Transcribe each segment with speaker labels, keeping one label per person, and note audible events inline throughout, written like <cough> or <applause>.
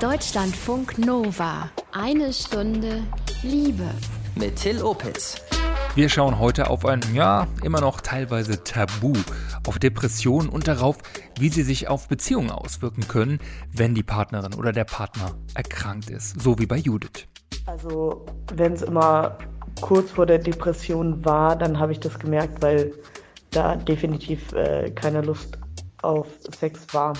Speaker 1: Deutschlandfunk Nova. Eine Stunde Liebe.
Speaker 2: Mit Till Opitz.
Speaker 3: Wir schauen heute auf ein, ja, immer noch teilweise Tabu, auf Depressionen und darauf, wie sie sich auf Beziehungen auswirken können, wenn die Partnerin oder der Partner erkrankt ist, so wie bei Judith.
Speaker 4: Also, wenn es immer kurz vor der Depression war, dann habe ich das gemerkt, weil da definitiv äh, keine Lust auf Sex war.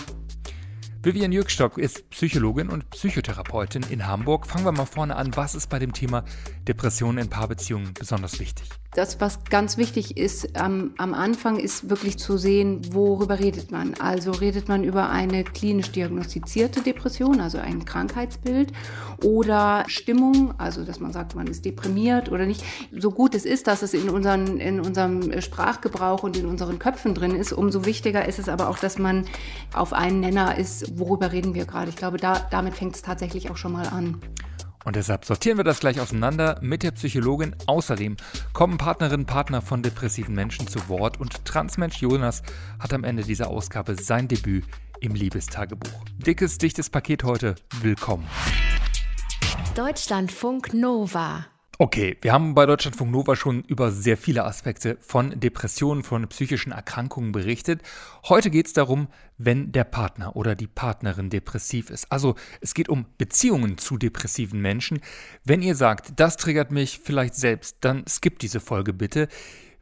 Speaker 3: Vivian Jürgstock ist Psychologin und Psychotherapeutin in Hamburg. Fangen wir mal vorne an. Was ist bei dem Thema Depressionen in Paarbeziehungen besonders wichtig?
Speaker 5: Das, was ganz wichtig ist am, am Anfang, ist wirklich zu sehen, worüber redet man. Also redet man über eine klinisch diagnostizierte Depression, also ein Krankheitsbild, oder Stimmung, also dass man sagt, man ist deprimiert oder nicht. So gut es ist, dass es in, unseren, in unserem Sprachgebrauch und in unseren Köpfen drin ist, umso wichtiger ist es aber auch, dass man auf einen Nenner ist, worüber reden wir gerade. Ich glaube, da, damit fängt es tatsächlich auch schon mal an.
Speaker 3: Und deshalb sortieren wir das gleich auseinander mit der Psychologin. Außerdem kommen Partnerinnen und Partner von depressiven Menschen zu Wort und Transmensch Jonas hat am Ende dieser Ausgabe sein Debüt im Liebestagebuch. Dickes, dichtes Paket heute. Willkommen.
Speaker 1: Deutschlandfunk Nova.
Speaker 3: Okay, wir haben bei Deutschlandfunk Nova schon über sehr viele Aspekte von Depressionen, von psychischen Erkrankungen berichtet. Heute geht es darum, wenn der Partner oder die Partnerin depressiv ist. Also es geht um Beziehungen zu depressiven Menschen. Wenn ihr sagt, das triggert mich vielleicht selbst, dann skippt diese Folge bitte.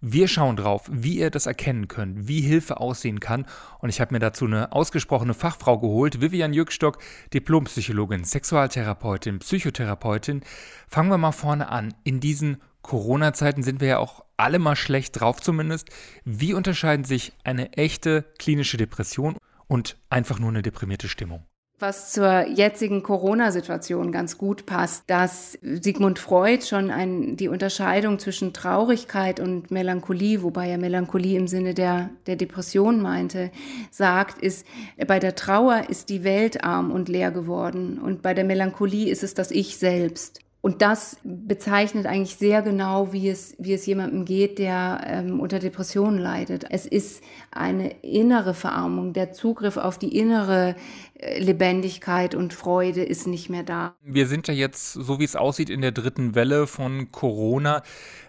Speaker 3: Wir schauen drauf, wie ihr das erkennen könnt, wie Hilfe aussehen kann. Und ich habe mir dazu eine ausgesprochene Fachfrau geholt, Vivian Jürgstock, Diplompsychologin, Sexualtherapeutin, Psychotherapeutin. Fangen wir mal vorne an. In diesen Corona-Zeiten sind wir ja auch alle mal schlecht drauf zumindest. Wie unterscheiden sich eine echte klinische Depression und einfach nur eine deprimierte Stimmung?
Speaker 5: Was zur jetzigen Corona-Situation ganz gut passt, dass Sigmund Freud schon ein, die Unterscheidung zwischen Traurigkeit und Melancholie, wobei er Melancholie im Sinne der, der Depression meinte, sagt, ist, bei der Trauer ist die Welt arm und leer geworden und bei der Melancholie ist es das Ich selbst. Und das bezeichnet eigentlich sehr genau, wie es, wie es jemandem geht, der ähm, unter Depressionen leidet. Es ist eine innere Verarmung. Der Zugriff auf die innere äh, Lebendigkeit und Freude ist nicht mehr da.
Speaker 3: Wir sind ja jetzt, so wie es aussieht, in der dritten Welle von Corona.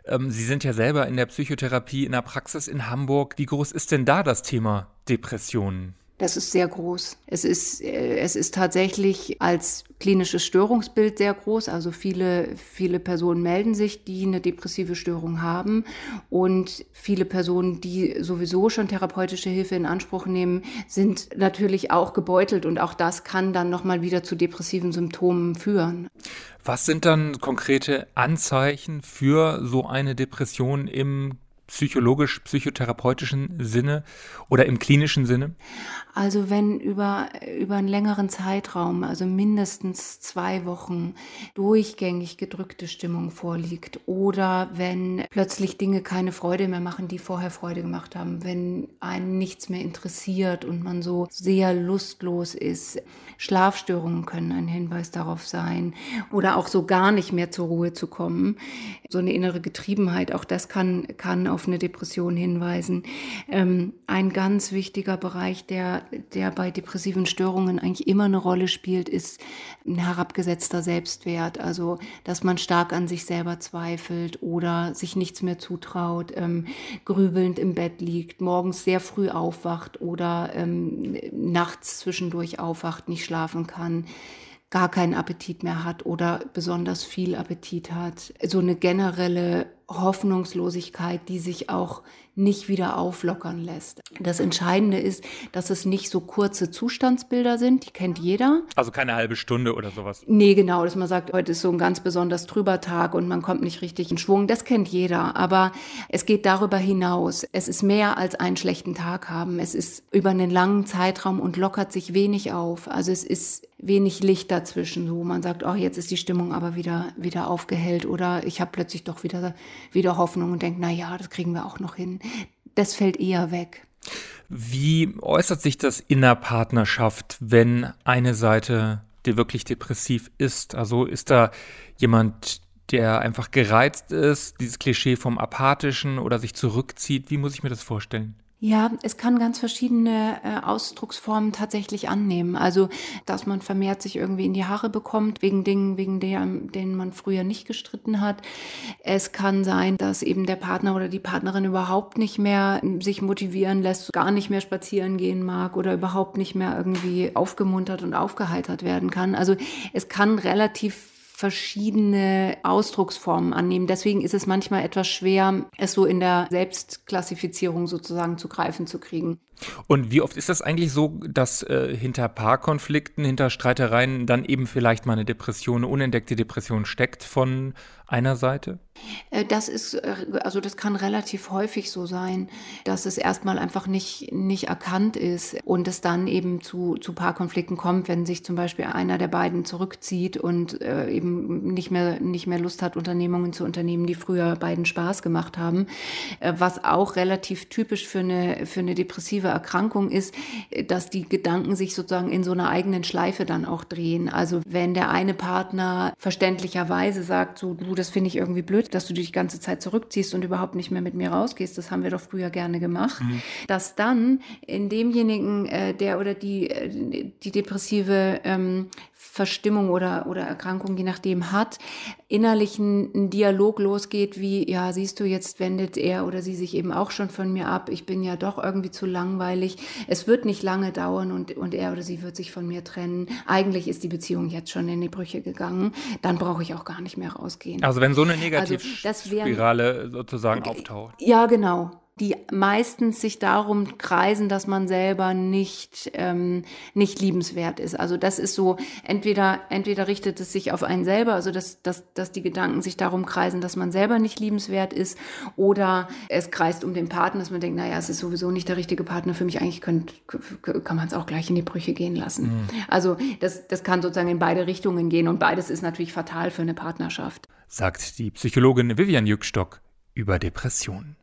Speaker 3: Ähm, Sie sind ja selber in der Psychotherapie in der Praxis in Hamburg. Wie groß ist denn da das Thema Depressionen?
Speaker 5: Das ist sehr groß. Es ist, äh, es ist tatsächlich als klinisches Störungsbild sehr groß. Also viele, viele Personen melden sich, die eine depressive Störung haben. Und viele Personen, die sowieso schon therapeutische Hilfe in Anspruch nehmen, sind natürlich auch gebeutelt. Und auch das kann dann nochmal wieder zu depressiven Symptomen führen.
Speaker 3: Was sind dann konkrete Anzeichen für so eine Depression im psychologisch-psychotherapeutischen Sinne oder im klinischen Sinne?
Speaker 5: Also wenn über, über einen längeren Zeitraum, also mindestens zwei Wochen, durchgängig gedrückte Stimmung vorliegt oder wenn plötzlich Dinge keine Freude mehr machen, die vorher Freude gemacht haben, wenn einen nichts mehr interessiert und man so sehr lustlos ist. Schlafstörungen können ein Hinweis darauf sein oder auch so gar nicht mehr zur Ruhe zu kommen. So eine innere Getriebenheit, auch das kann, kann auf eine Depression hinweisen. Ähm, ein ganz wichtiger Bereich, der der bei depressiven Störungen eigentlich immer eine Rolle spielt, ist ein herabgesetzter Selbstwert. Also, dass man stark an sich selber zweifelt oder sich nichts mehr zutraut, ähm, grübelnd im Bett liegt, morgens sehr früh aufwacht oder ähm, nachts zwischendurch aufwacht, nicht schlafen kann gar keinen Appetit mehr hat oder besonders viel Appetit hat. So eine generelle Hoffnungslosigkeit, die sich auch nicht wieder auflockern lässt. Das Entscheidende ist, dass es nicht so kurze Zustandsbilder sind, die kennt jeder.
Speaker 3: Also keine halbe Stunde oder sowas.
Speaker 5: Nee, genau, dass man sagt, heute ist so ein ganz besonders trüber Tag und man kommt nicht richtig in Schwung, das kennt jeder, aber es geht darüber hinaus. Es ist mehr als einen schlechten Tag haben. Es ist über einen langen Zeitraum und lockert sich wenig auf. Also es ist wenig Licht dazwischen, wo man sagt, oh, jetzt ist die Stimmung aber wieder wieder aufgehellt oder ich habe plötzlich doch wieder wieder Hoffnung und denke, na ja, das kriegen wir auch noch hin das fällt eher weg.
Speaker 3: Wie äußert sich das in der Partnerschaft, wenn eine Seite dir wirklich depressiv ist? Also ist da jemand, der einfach gereizt ist, dieses Klischee vom Apathischen oder sich zurückzieht? Wie muss ich mir das vorstellen?
Speaker 5: Ja, es kann ganz verschiedene äh, Ausdrucksformen tatsächlich annehmen. Also, dass man vermehrt sich irgendwie in die Haare bekommt, wegen Dingen, wegen der, denen man früher nicht gestritten hat. Es kann sein, dass eben der Partner oder die Partnerin überhaupt nicht mehr sich motivieren lässt, gar nicht mehr spazieren gehen mag oder überhaupt nicht mehr irgendwie aufgemuntert und aufgeheitert werden kann. Also, es kann relativ verschiedene Ausdrucksformen annehmen. Deswegen ist es manchmal etwas schwer, es so in der Selbstklassifizierung sozusagen zu greifen zu kriegen.
Speaker 3: Und wie oft ist das eigentlich so, dass äh, hinter Paarkonflikten, hinter Streitereien dann eben vielleicht mal eine Depression, eine unentdeckte Depression steckt von einer Seite?
Speaker 5: Äh, das ist, äh, also das kann relativ häufig so sein, dass es erstmal einfach nicht, nicht erkannt ist und es dann eben zu, zu Paarkonflikten kommt, wenn sich zum Beispiel einer der beiden zurückzieht und äh, eben nicht mehr, nicht mehr Lust hat, Unternehmungen zu unternehmen, die früher beiden Spaß gemacht haben. Äh, was auch relativ typisch für eine, für eine depressive Erkrankung ist, dass die Gedanken sich sozusagen in so einer eigenen Schleife dann auch drehen. Also wenn der eine Partner verständlicherweise sagt, so du, das finde ich irgendwie blöd, dass du dich die ganze Zeit zurückziehst und überhaupt nicht mehr mit mir rausgehst, das haben wir doch früher gerne gemacht, mhm. dass dann in demjenigen, äh, der oder die, äh, die depressive ähm, Verstimmung oder, oder Erkrankung, je nachdem hat, innerlich ein, ein, Dialog losgeht, wie, ja, siehst du, jetzt wendet er oder sie sich eben auch schon von mir ab, ich bin ja doch irgendwie zu langweilig, es wird nicht lange dauern und, und er oder sie wird sich von mir trennen. Eigentlich ist die Beziehung jetzt schon in die Brüche gegangen, dann brauche ich auch gar nicht mehr rausgehen.
Speaker 3: Also wenn so eine Negativspirale also sozusagen auftaucht.
Speaker 5: Ja, genau die meistens sich darum kreisen, dass man selber nicht, ähm, nicht liebenswert ist. Also das ist so, entweder, entweder richtet es sich auf einen selber, also dass, dass, dass die Gedanken sich darum kreisen, dass man selber nicht liebenswert ist, oder es kreist um den Partner, dass man denkt, naja, es ist sowieso nicht der richtige Partner für mich, eigentlich könnt, kann man es auch gleich in die Brüche gehen lassen. Mhm. Also das, das kann sozusagen in beide Richtungen gehen und beides ist natürlich fatal für eine Partnerschaft.
Speaker 3: Sagt die Psychologin Vivian Jückstock über Depressionen.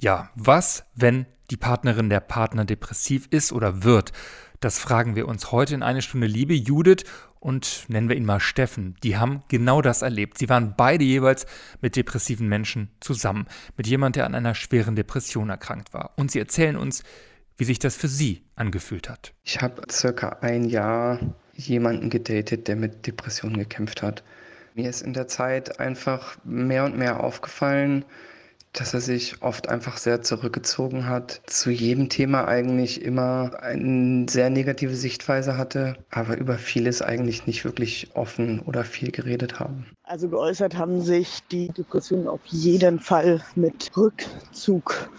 Speaker 3: Ja, was, wenn die Partnerin der Partner depressiv ist oder wird? Das fragen wir uns heute in eine Stunde Liebe. Judith und nennen wir ihn mal Steffen, die haben genau das erlebt. Sie waren beide jeweils mit depressiven Menschen zusammen, mit jemand, der an einer schweren Depression erkrankt war. Und sie erzählen uns, wie sich das für sie angefühlt hat.
Speaker 6: Ich habe circa ein Jahr jemanden gedatet, der mit Depressionen gekämpft hat. Mir ist in der Zeit einfach mehr und mehr aufgefallen, dass er sich oft einfach sehr zurückgezogen hat, zu jedem Thema eigentlich immer eine sehr negative Sichtweise hatte, aber über vieles eigentlich nicht wirklich offen oder viel geredet haben.
Speaker 4: Also geäußert haben sich die Depressionen auf jeden Fall mit Rückzug,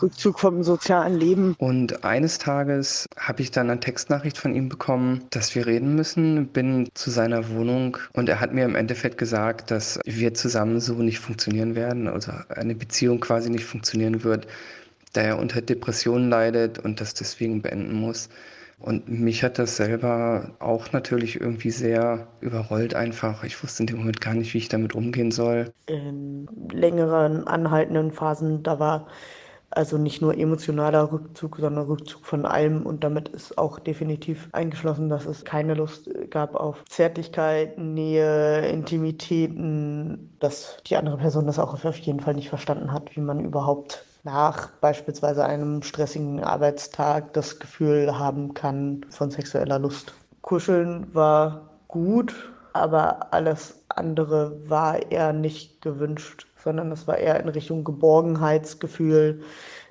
Speaker 4: Rückzug vom sozialen Leben.
Speaker 6: Und eines Tages habe ich dann eine Textnachricht von ihm bekommen, dass wir reden müssen, bin zu seiner Wohnung und er hat mir im Endeffekt gesagt, dass wir zusammen so nicht funktionieren werden, also eine Beziehung quasi nicht funktionieren wird, da er unter Depressionen leidet und das deswegen beenden muss. Und mich hat das selber auch natürlich irgendwie sehr überrollt einfach. Ich wusste in dem Moment gar nicht, wie ich damit umgehen soll.
Speaker 4: In längeren, anhaltenden Phasen, da war also nicht nur emotionaler Rückzug, sondern Rückzug von allem. Und damit ist auch definitiv eingeschlossen, dass es keine Lust gab auf Zärtlichkeit, Nähe, Intimitäten, dass die andere Person das auch auf jeden Fall nicht verstanden hat, wie man überhaupt nach beispielsweise einem stressigen Arbeitstag das Gefühl haben kann von sexueller Lust. Kuscheln war gut, aber alles andere war eher nicht gewünscht, sondern es war eher in Richtung Geborgenheitsgefühl,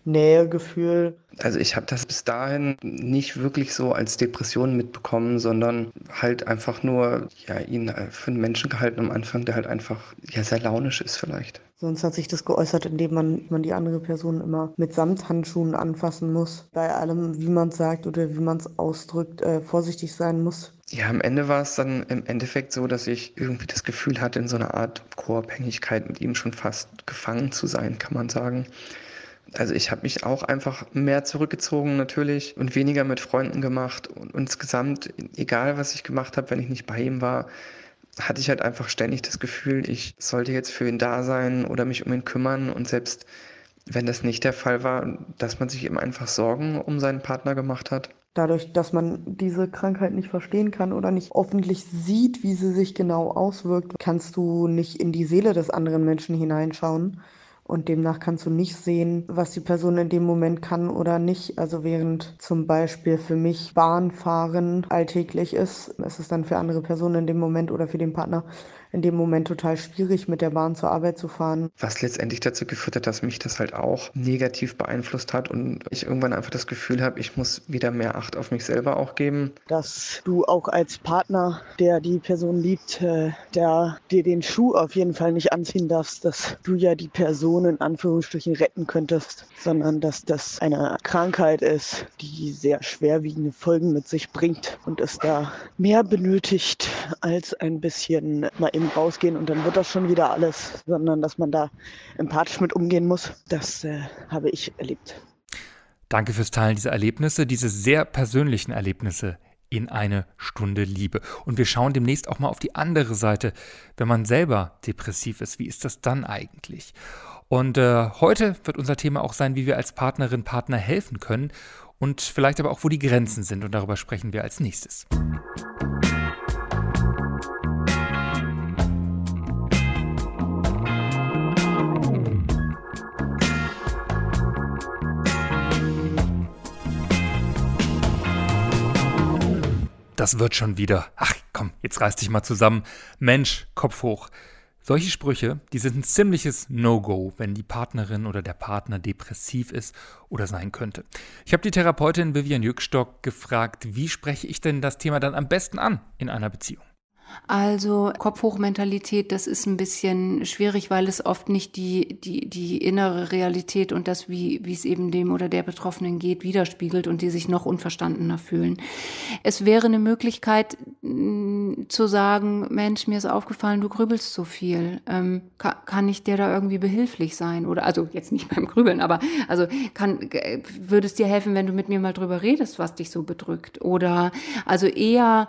Speaker 4: Nähegefühl.
Speaker 6: Also ich habe das bis dahin nicht wirklich so als Depression mitbekommen, sondern halt einfach nur ja, ihn für einen Menschen gehalten am Anfang, der halt einfach ja, sehr launisch ist vielleicht.
Speaker 4: Sonst hat sich das geäußert, indem man, man die andere Person immer mit Samthandschuhen anfassen muss. Bei allem, wie man es sagt oder wie man es ausdrückt, äh, vorsichtig sein muss.
Speaker 6: Ja, am Ende war es dann im Endeffekt so, dass ich irgendwie das Gefühl hatte, in so einer Art Co-Abhängigkeit mit ihm schon fast gefangen zu sein, kann man sagen. Also ich habe mich auch einfach mehr zurückgezogen natürlich und weniger mit Freunden gemacht. Und insgesamt, egal was ich gemacht habe, wenn ich nicht bei ihm war, hatte ich halt einfach ständig das Gefühl, ich sollte jetzt für ihn da sein oder mich um ihn kümmern. Und selbst wenn das nicht der Fall war, dass man sich eben einfach Sorgen um seinen Partner gemacht hat.
Speaker 4: Dadurch, dass man diese Krankheit nicht verstehen kann oder nicht öffentlich sieht, wie sie sich genau auswirkt, kannst du nicht in die Seele des anderen Menschen hineinschauen und demnach kannst du nicht sehen, was die Person in dem Moment kann oder nicht. Also während zum Beispiel für mich Bahnfahren alltäglich ist, ist es dann für andere Personen in dem Moment oder für den Partner in dem Moment total schwierig, mit der Bahn zur Arbeit zu fahren.
Speaker 6: Was letztendlich dazu geführt hat, dass mich das halt auch negativ beeinflusst hat und ich irgendwann einfach das Gefühl habe, ich muss wieder mehr Acht auf mich selber auch geben.
Speaker 4: Dass du auch als Partner, der die Person liebt, äh, der dir den Schuh auf jeden Fall nicht anziehen darfst, dass du ja die Person in Anführungsstrichen retten könntest, sondern dass das eine Krankheit ist, die sehr schwerwiegende Folgen mit sich bringt und es da mehr benötigt als ein bisschen mal eben rausgehen und dann wird das schon wieder alles, sondern dass man da empathisch mit umgehen muss. Das äh, habe ich erlebt.
Speaker 3: Danke fürs Teilen dieser Erlebnisse, diese sehr persönlichen Erlebnisse in eine Stunde Liebe. Und wir schauen demnächst auch mal auf die andere Seite. Wenn man selber depressiv ist, wie ist das dann eigentlich? Und äh, heute wird unser Thema auch sein, wie wir als Partnerin, Partner helfen können und vielleicht aber auch, wo die Grenzen sind. Und darüber sprechen wir als nächstes. Das wird schon wieder. Ach komm, jetzt reiß dich mal zusammen. Mensch, Kopf hoch. Solche Sprüche, die sind ein ziemliches No-Go, wenn die Partnerin oder der Partner depressiv ist oder sein könnte. Ich habe die Therapeutin Vivian Jückstock gefragt, wie spreche ich denn das Thema dann am besten an in einer Beziehung?
Speaker 5: Also Kopfhochmentalität, das ist ein bisschen schwierig, weil es oft nicht die, die, die innere Realität und das, wie, wie es eben dem oder der Betroffenen geht, widerspiegelt und die sich noch unverstandener fühlen. Es wäre eine Möglichkeit mm, zu sagen, Mensch, mir ist aufgefallen, du grübelst so viel. Ähm, kann, kann ich dir da irgendwie behilflich sein? Oder also jetzt nicht beim Grübeln, aber also kann, würde es dir helfen, wenn du mit mir mal drüber redest, was dich so bedrückt? Oder also eher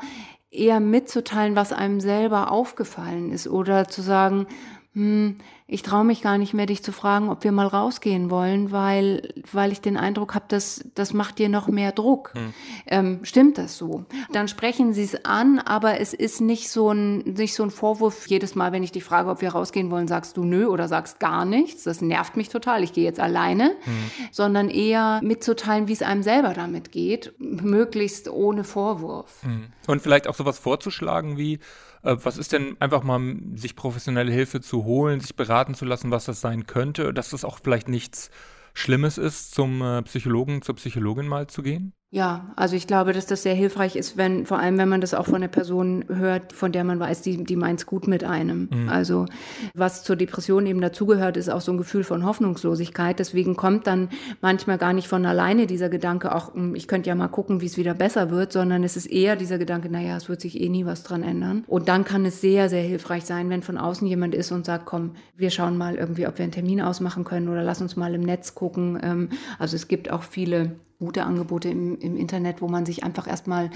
Speaker 5: eher mitzuteilen, was einem selber aufgefallen ist oder zu sagen, hm, ich traue mich gar nicht mehr, dich zu fragen, ob wir mal rausgehen wollen, weil, weil ich den Eindruck habe, dass das macht dir noch mehr Druck. Hm. Ähm, stimmt das so? Dann sprechen sie es an, aber es ist nicht so, ein, nicht so ein Vorwurf. Jedes Mal, wenn ich dich frage, ob wir rausgehen wollen, sagst du nö oder sagst gar nichts. Das nervt mich total. Ich gehe jetzt alleine, hm. sondern eher mitzuteilen, wie es einem selber damit geht, möglichst ohne Vorwurf.
Speaker 3: Hm. Und vielleicht auch sowas vorzuschlagen wie, äh, was ist denn einfach mal sich professionelle Hilfe zu holen, sich beraten zu lassen, was das sein könnte, dass das auch vielleicht nichts Schlimmes ist, zum äh, Psychologen, zur Psychologin mal zu gehen?
Speaker 5: Ja, also ich glaube, dass das sehr hilfreich ist, wenn, vor allem wenn man das auch von einer Person hört, von der man weiß, die, die meint es gut mit einem. Mhm. Also was zur Depression eben dazugehört, ist auch so ein Gefühl von Hoffnungslosigkeit. Deswegen kommt dann manchmal gar nicht von alleine dieser Gedanke, auch hm, ich könnte ja mal gucken, wie es wieder besser wird, sondern es ist eher dieser Gedanke, naja, es wird sich eh nie was dran ändern. Und dann kann es sehr, sehr hilfreich sein, wenn von außen jemand ist und sagt, komm, wir schauen mal irgendwie, ob wir einen Termin ausmachen können oder lass uns mal im Netz gucken. Ähm, also es gibt auch viele gute Angebote im, im Internet, wo man sich einfach erstmal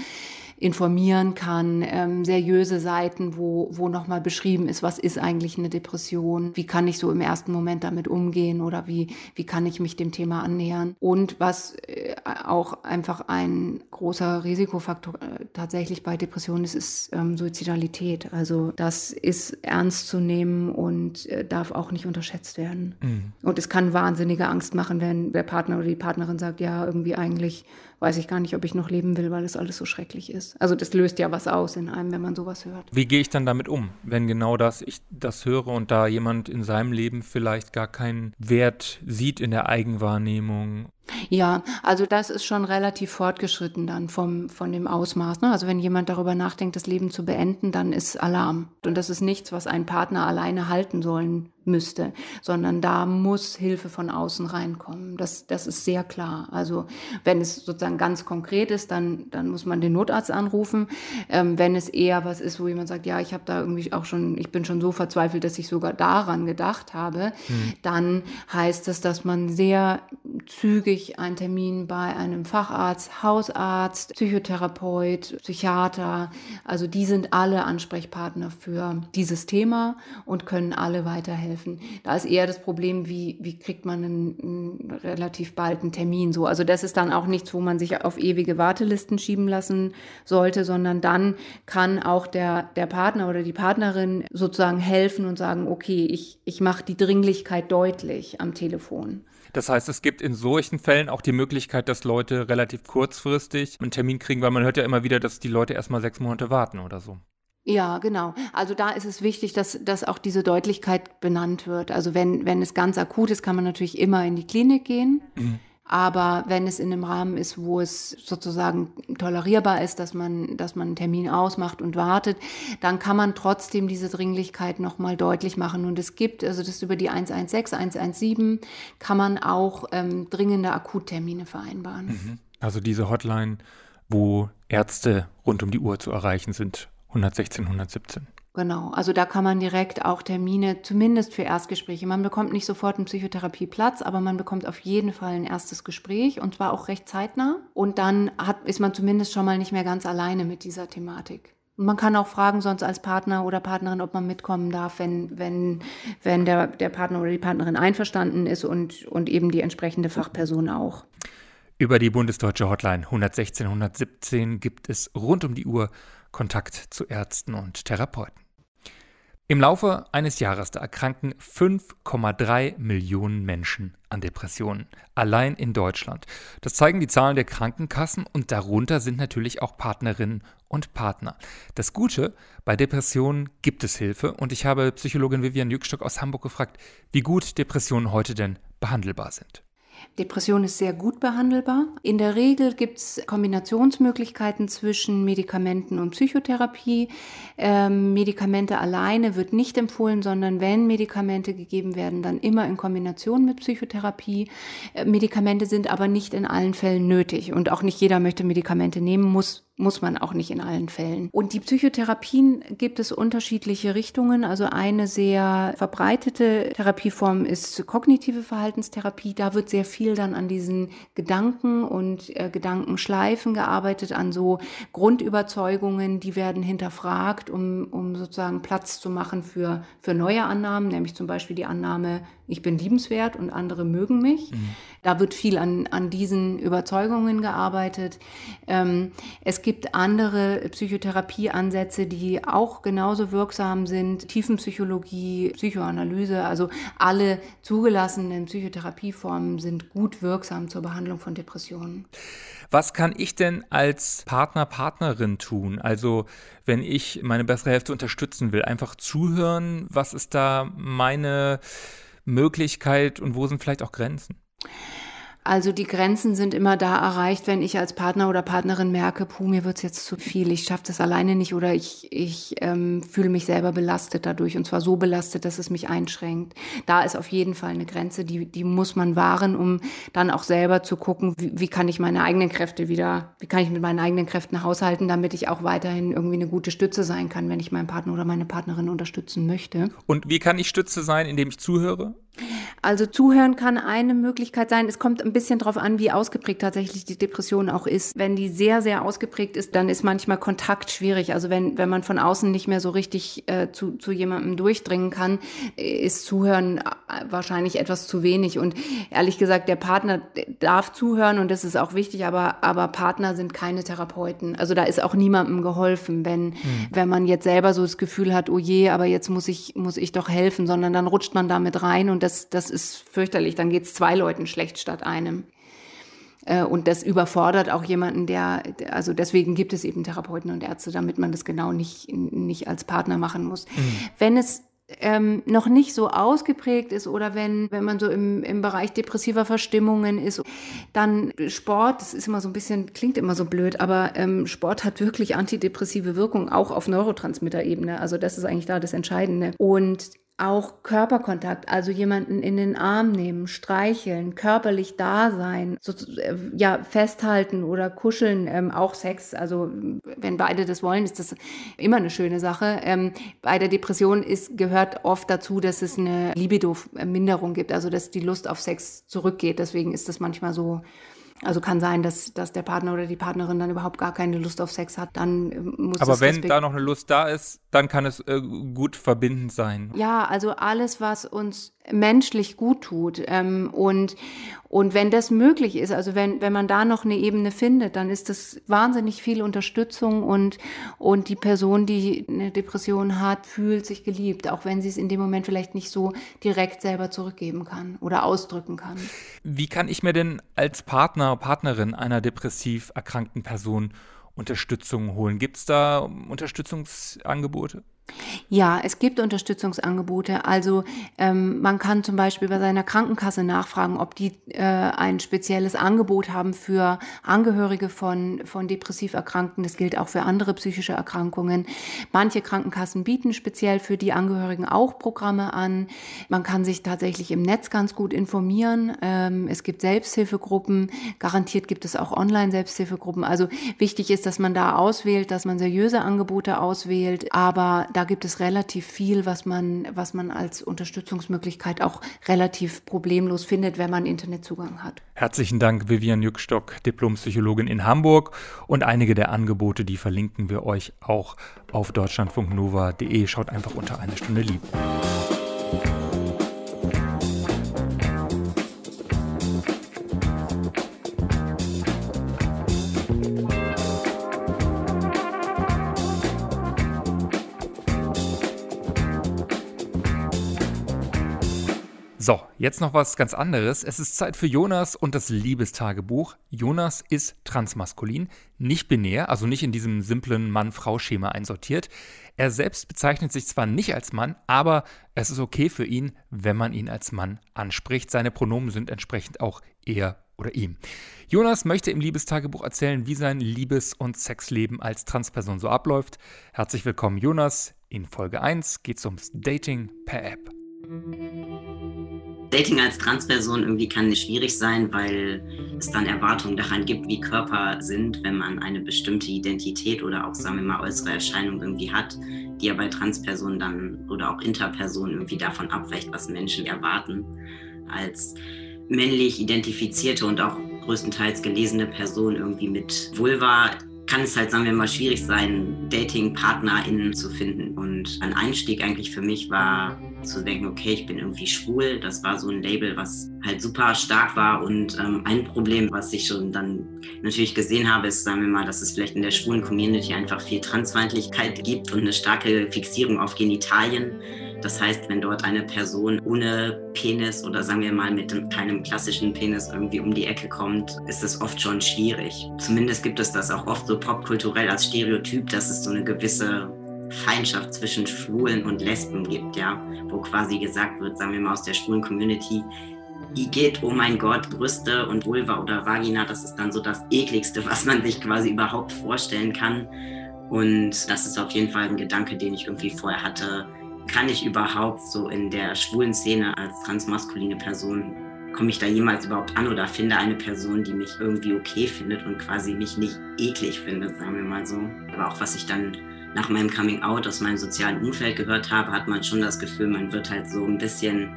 Speaker 5: informieren kann, ähm, seriöse Seiten, wo, wo nochmal beschrieben ist, was ist eigentlich eine Depression, wie kann ich so im ersten Moment damit umgehen oder wie, wie kann ich mich dem Thema annähern. Und was äh, auch einfach ein großer Risikofaktor äh, tatsächlich bei Depressionen ist, ist ähm, Suizidalität. Also das ist ernst zu nehmen und äh, darf auch nicht unterschätzt werden. Mhm. Und es kann wahnsinnige Angst machen, wenn der Partner oder die Partnerin sagt, ja, irgendwie eigentlich weiß ich gar nicht, ob ich noch leben will, weil es alles so schrecklich ist. Also das löst ja was aus in einem, wenn man sowas hört.
Speaker 3: Wie gehe ich dann damit um, wenn genau das ich das höre und da jemand in seinem Leben vielleicht gar keinen Wert sieht in der Eigenwahrnehmung
Speaker 5: ja, also das ist schon relativ fortgeschritten dann vom, von dem Ausmaß. Ne? Also wenn jemand darüber nachdenkt, das Leben zu beenden, dann ist Alarm. Und das ist nichts, was ein Partner alleine halten sollen müsste, sondern da muss Hilfe von außen reinkommen. Das, das ist sehr klar. Also wenn es sozusagen ganz konkret ist, dann, dann muss man den Notarzt anrufen. Ähm, wenn es eher was ist, wo jemand sagt, ja, ich habe da irgendwie auch schon, ich bin schon so verzweifelt, dass ich sogar daran gedacht habe, mhm. dann heißt es, dass man sehr zügig zügig einen Termin bei einem Facharzt, Hausarzt, Psychotherapeut, Psychiater. Also die sind alle Ansprechpartner für dieses Thema und können alle weiterhelfen. Da ist eher das Problem, wie, wie kriegt man einen, einen relativ bald Termin so. Also das ist dann auch nichts, wo man sich auf ewige Wartelisten schieben lassen sollte, sondern dann kann auch der, der Partner oder die Partnerin sozusagen helfen und sagen, okay, ich, ich mache die Dringlichkeit deutlich am Telefon.
Speaker 3: Das heißt, es gibt in solchen Fällen auch die Möglichkeit, dass Leute relativ kurzfristig einen Termin kriegen, weil man hört ja immer wieder, dass die Leute erstmal sechs Monate warten oder so.
Speaker 5: Ja, genau. Also da ist es wichtig, dass, dass auch diese Deutlichkeit benannt wird. Also wenn, wenn es ganz akut ist, kann man natürlich immer in die Klinik gehen. Mhm. Aber wenn es in einem Rahmen ist, wo es sozusagen tolerierbar ist, dass man, dass man einen Termin ausmacht und wartet, dann kann man trotzdem diese Dringlichkeit nochmal deutlich machen. Und es gibt, also das über die 116, 117, kann man auch ähm, dringende Akuttermine vereinbaren.
Speaker 3: Mhm. Also diese Hotline, wo Ärzte rund um die Uhr zu erreichen sind, 116, 117.
Speaker 5: Genau, also da kann man direkt auch Termine, zumindest für Erstgespräche. Man bekommt nicht sofort einen Psychotherapieplatz, aber man bekommt auf jeden Fall ein erstes Gespräch und zwar auch recht zeitnah. Und dann hat, ist man zumindest schon mal nicht mehr ganz alleine mit dieser Thematik. Und man kann auch fragen sonst als Partner oder Partnerin, ob man mitkommen darf, wenn, wenn, wenn der, der Partner oder die Partnerin einverstanden ist und, und eben die entsprechende Fachperson auch.
Speaker 3: Über die bundesdeutsche Hotline 116 117 gibt es rund um die Uhr Kontakt zu Ärzten und Therapeuten. Im Laufe eines Jahres erkranken 5,3 Millionen Menschen an Depressionen, allein in Deutschland. Das zeigen die Zahlen der Krankenkassen und darunter sind natürlich auch Partnerinnen und Partner. Das Gute, bei Depressionen gibt es Hilfe und ich habe Psychologin Vivian Jückstock aus Hamburg gefragt, wie gut Depressionen heute denn behandelbar sind.
Speaker 5: Depression ist sehr gut behandelbar. In der Regel gibt es Kombinationsmöglichkeiten zwischen Medikamenten und Psychotherapie. Ähm, Medikamente alleine wird nicht empfohlen, sondern wenn Medikamente gegeben werden, dann immer in Kombination mit Psychotherapie. Äh, Medikamente sind aber nicht in allen Fällen nötig und auch nicht jeder möchte Medikamente nehmen, muss muss man auch nicht in allen Fällen. Und die Psychotherapien gibt es unterschiedliche Richtungen. Also eine sehr verbreitete Therapieform ist kognitive Verhaltenstherapie. Da wird sehr viel dann an diesen Gedanken und äh, Gedankenschleifen gearbeitet, an so Grundüberzeugungen, die werden hinterfragt, um, um sozusagen Platz zu machen für, für neue Annahmen, nämlich zum Beispiel die Annahme, ich bin liebenswert und andere mögen mich. Mhm. Da wird viel an, an diesen Überzeugungen gearbeitet. Ähm, es gibt andere Psychotherapieansätze, die auch genauso wirksam sind. Tiefenpsychologie, Psychoanalyse, also alle zugelassenen Psychotherapieformen sind gut wirksam zur Behandlung von Depressionen.
Speaker 3: Was kann ich denn als Partner, Partnerin tun? Also, wenn ich meine bessere Hälfte unterstützen will, einfach zuhören. Was ist da meine Möglichkeit und wo sind vielleicht auch Grenzen?
Speaker 5: Also die Grenzen sind immer da erreicht, wenn ich als Partner oder Partnerin merke, puh, mir wird's jetzt zu viel, ich schaffe das alleine nicht oder ich, ich ähm, fühle mich selber belastet dadurch und zwar so belastet, dass es mich einschränkt. Da ist auf jeden Fall eine Grenze, die, die muss man wahren, um dann auch selber zu gucken, wie, wie kann ich meine eigenen Kräfte wieder, wie kann ich mit meinen eigenen Kräften haushalten, damit ich auch weiterhin irgendwie eine gute Stütze sein kann, wenn ich meinen Partner oder meine Partnerin unterstützen möchte.
Speaker 3: Und wie kann ich Stütze sein, indem ich zuhöre?
Speaker 5: Also zuhören kann eine Möglichkeit sein. Es kommt ein bisschen darauf an, wie ausgeprägt tatsächlich die Depression auch ist. Wenn die sehr, sehr ausgeprägt ist, dann ist manchmal Kontakt schwierig. Also wenn, wenn man von außen nicht mehr so richtig äh, zu, zu jemandem durchdringen kann, ist Zuhören äh, wahrscheinlich etwas zu wenig. Und ehrlich gesagt, der Partner darf zuhören und das ist auch wichtig, aber, aber Partner sind keine Therapeuten. Also da ist auch niemandem geholfen, wenn, mhm. wenn man jetzt selber so das Gefühl hat, oh je, aber jetzt muss ich, muss ich doch helfen, sondern dann rutscht man damit rein und das, das ist fürchterlich. Dann geht es zwei Leuten schlecht statt einem. Äh, und das überfordert auch jemanden, der, also deswegen gibt es eben Therapeuten und Ärzte, damit man das genau nicht, nicht als Partner machen muss. Mhm. Wenn es ähm, noch nicht so ausgeprägt ist oder wenn, wenn man so im, im Bereich depressiver Verstimmungen ist, dann Sport, das ist immer so ein bisschen, klingt immer so blöd, aber ähm, Sport hat wirklich antidepressive Wirkung, auch auf Neurotransmitter-Ebene. Also das ist eigentlich da das Entscheidende. Und auch Körperkontakt, also jemanden in den Arm nehmen, streicheln, körperlich da sein, so, äh, ja, festhalten oder kuscheln, ähm, auch Sex. Also wenn beide das wollen, ist das immer eine schöne Sache. Ähm, bei der Depression ist, gehört oft dazu, dass es eine Libido-Minderung gibt, also dass die Lust auf Sex zurückgeht. Deswegen ist das manchmal so also kann sein, dass, dass der Partner oder die Partnerin dann überhaupt gar keine Lust auf Sex hat. Dann äh, muss
Speaker 3: Aber wenn da noch eine Lust da ist, dann kann es äh, gut verbindend sein.
Speaker 5: Ja, also alles, was uns menschlich gut tut. Ähm, und, und wenn das möglich ist, also wenn, wenn man da noch eine Ebene findet, dann ist das wahnsinnig viel Unterstützung und, und die Person, die eine Depression hat, fühlt sich geliebt, auch wenn sie es in dem Moment vielleicht nicht so direkt selber zurückgeben kann oder ausdrücken kann.
Speaker 3: Wie kann ich mir denn als Partner, Partnerin einer depressiv erkrankten Person Unterstützung holen? Gibt es da Unterstützungsangebote?
Speaker 5: Ja, es gibt Unterstützungsangebote. Also ähm, man kann zum Beispiel bei seiner Krankenkasse nachfragen, ob die äh, ein spezielles Angebot haben für Angehörige von, von depressiv Erkrankten. Das gilt auch für andere psychische Erkrankungen. Manche Krankenkassen bieten speziell für die Angehörigen auch Programme an. Man kann sich tatsächlich im Netz ganz gut informieren. Ähm, es gibt Selbsthilfegruppen. Garantiert gibt es auch Online-Selbsthilfegruppen. Also wichtig ist, dass man da auswählt, dass man seriöse Angebote auswählt. Aber da gibt es relativ viel, was man, was man als Unterstützungsmöglichkeit auch relativ problemlos findet, wenn man Internetzugang hat.
Speaker 3: Herzlichen Dank, Vivian Jückstock, Diplompsychologin in Hamburg. Und einige der Angebote, die verlinken wir euch auch auf deutschlandfunknova.de. Schaut einfach unter eine Stunde lieb. So, jetzt noch was ganz anderes. Es ist Zeit für Jonas und das Liebestagebuch. Jonas ist transmaskulin, nicht binär, also nicht in diesem simplen Mann-Frau-Schema einsortiert. Er selbst bezeichnet sich zwar nicht als Mann, aber es ist okay für ihn, wenn man ihn als Mann anspricht. Seine Pronomen sind entsprechend auch er oder ihm. Jonas möchte im Liebestagebuch erzählen, wie sein Liebes- und Sexleben als Transperson so abläuft. Herzlich willkommen, Jonas. In Folge 1 geht es ums Dating per App.
Speaker 7: Dating als Transperson irgendwie kann schwierig sein, weil es dann Erwartungen daran gibt, wie Körper sind, wenn man eine bestimmte Identität oder auch, sagen wir mal, äußere Erscheinung irgendwie hat, die ja bei Transpersonen dann oder auch Interpersonen irgendwie davon abweicht, was Menschen erwarten. Als männlich identifizierte und auch größtenteils gelesene Person irgendwie mit Vulva kann es halt, sagen wir mal, schwierig sein, Dating-PartnerInnen zu finden. Und ein Einstieg eigentlich für mich war zu denken, okay, ich bin irgendwie schwul. Das war so ein Label, was halt super stark war. Und ähm, ein Problem, was ich schon dann natürlich gesehen habe, ist, sagen wir mal, dass es vielleicht in der schwulen Community einfach viel Transfeindlichkeit gibt und eine starke Fixierung auf Genitalien. Das heißt, wenn dort eine Person ohne Penis oder sagen wir mal mit keinem klassischen Penis irgendwie um die Ecke kommt, ist es oft schon schwierig. Zumindest gibt es das auch oft so popkulturell als Stereotyp, dass es so eine gewisse Feindschaft zwischen Schwulen und Lesben gibt, ja, wo quasi gesagt wird, sagen wir mal aus der schwulen Community, die geht, oh mein Gott, Brüste und Vulva oder Vagina, das ist dann so das ekligste, was man sich quasi überhaupt vorstellen kann. Und das ist auf jeden Fall ein Gedanke, den ich irgendwie vorher hatte. Kann ich überhaupt so in der schwulen Szene als transmaskuline Person, komme ich da jemals überhaupt an oder finde eine Person, die mich irgendwie okay findet und quasi mich nicht eklig findet, sagen wir mal so. Aber auch was ich dann nach meinem Coming Out aus meinem sozialen Umfeld gehört habe, hat man schon das Gefühl, man wird halt so ein bisschen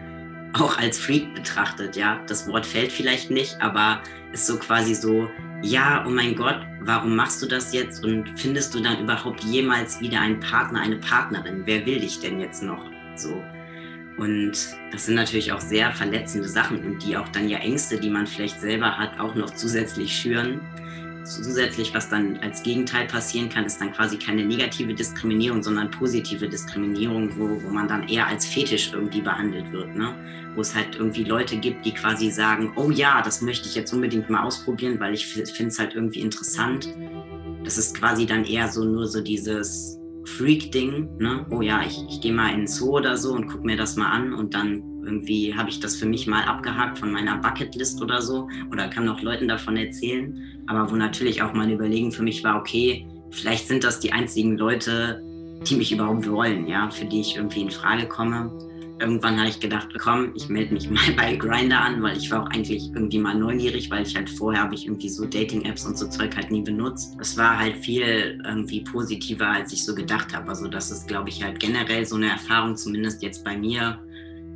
Speaker 7: auch als Freak betrachtet, ja. Das Wort fällt vielleicht nicht, aber ist so quasi so, ja, oh mein Gott, warum machst du das jetzt und findest du dann überhaupt jemals wieder einen Partner, eine Partnerin? Wer will dich denn jetzt noch? So. Und das sind natürlich auch sehr verletzende Sachen und die auch dann ja Ängste, die man vielleicht selber hat, auch noch zusätzlich schüren zusätzlich, was dann als Gegenteil passieren kann, ist dann quasi keine negative Diskriminierung, sondern positive Diskriminierung, wo, wo man dann eher als Fetisch irgendwie behandelt wird. Ne? Wo es halt irgendwie Leute gibt, die quasi sagen, oh ja, das möchte ich jetzt unbedingt mal ausprobieren, weil ich finde es halt irgendwie interessant. Das ist quasi dann eher so nur so dieses Freak-Ding. Ne? Oh ja, ich, ich gehe mal in den Zoo oder so und gucke mir das mal an und dann irgendwie habe ich das für mich mal abgehakt von meiner Bucketlist oder so oder kann noch Leuten davon erzählen. Aber wo natürlich auch mal Überlegen für mich war, okay, vielleicht sind das die einzigen Leute, die mich überhaupt wollen, ja, für die ich irgendwie in Frage komme. Irgendwann habe ich gedacht, komm, ich melde mich <laughs> mal bei Grinder an, weil ich war auch eigentlich irgendwie mal neugierig, weil ich halt vorher habe ich irgendwie so Dating-Apps und so Zeug halt nie benutzt. Es war halt viel irgendwie positiver, als ich so gedacht habe. Also das ist, glaube ich, halt generell so eine Erfahrung, zumindest jetzt bei mir,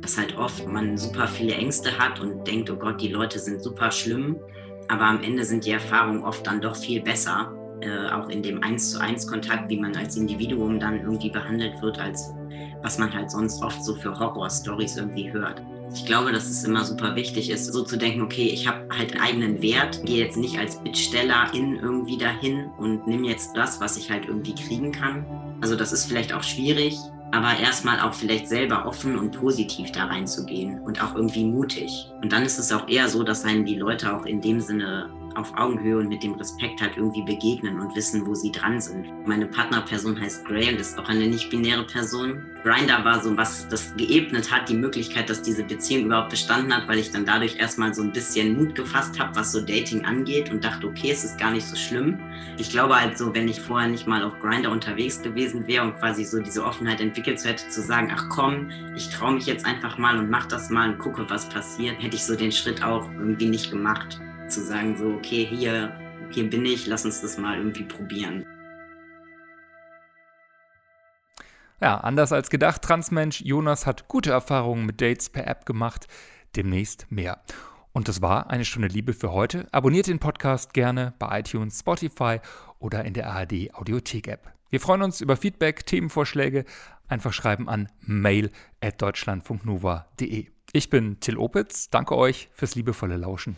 Speaker 7: dass halt oft man super viele Ängste hat und denkt, oh Gott, die Leute sind super schlimm. Aber am Ende sind die Erfahrungen oft dann doch viel besser. Äh, auch in dem Eins zu eins Kontakt, wie man als Individuum dann irgendwie behandelt wird, als was man halt sonst oft so für Horror-Stories irgendwie hört. Ich glaube, dass es immer super wichtig ist, so zu denken, okay, ich habe halt einen eigenen Wert, gehe jetzt nicht als Bittstellerin irgendwie dahin und nehme jetzt das, was ich halt irgendwie kriegen kann. Also das ist vielleicht auch schwierig, aber erstmal auch vielleicht selber offen und positiv da reinzugehen und auch irgendwie mutig. Und dann ist es auch eher so, dass einen die Leute auch in dem Sinne auf Augenhöhe und mit dem Respekt halt irgendwie begegnen und wissen, wo sie dran sind. Meine Partnerperson heißt Gray und ist auch eine nicht-binäre Person. Grinder war so, was das geebnet hat, die Möglichkeit, dass diese Beziehung überhaupt bestanden hat, weil ich dann dadurch erstmal so ein bisschen Mut gefasst habe, was so Dating angeht und dachte, okay, es ist gar nicht so schlimm. Ich glaube halt so, wenn ich vorher nicht mal auf Grinder unterwegs gewesen wäre und quasi so diese Offenheit entwickelt hätte, zu sagen, ach komm, ich traue mich jetzt einfach mal und mach das mal und gucke, was passiert, hätte ich so den Schritt auch irgendwie nicht gemacht zu sagen, so, okay, hier, hier bin ich, lass uns das mal irgendwie probieren.
Speaker 3: Ja, anders als gedacht, Transmensch Jonas hat gute Erfahrungen mit Dates per App gemacht. Demnächst mehr. Und das war eine Stunde Liebe für heute. Abonniert den Podcast gerne bei iTunes, Spotify oder in der ARD Audiothek App. Wir freuen uns über Feedback, Themenvorschläge. Einfach schreiben an mail@deutschlandfunknova.de. Ich bin Till Opitz. Danke euch fürs liebevolle Lauschen.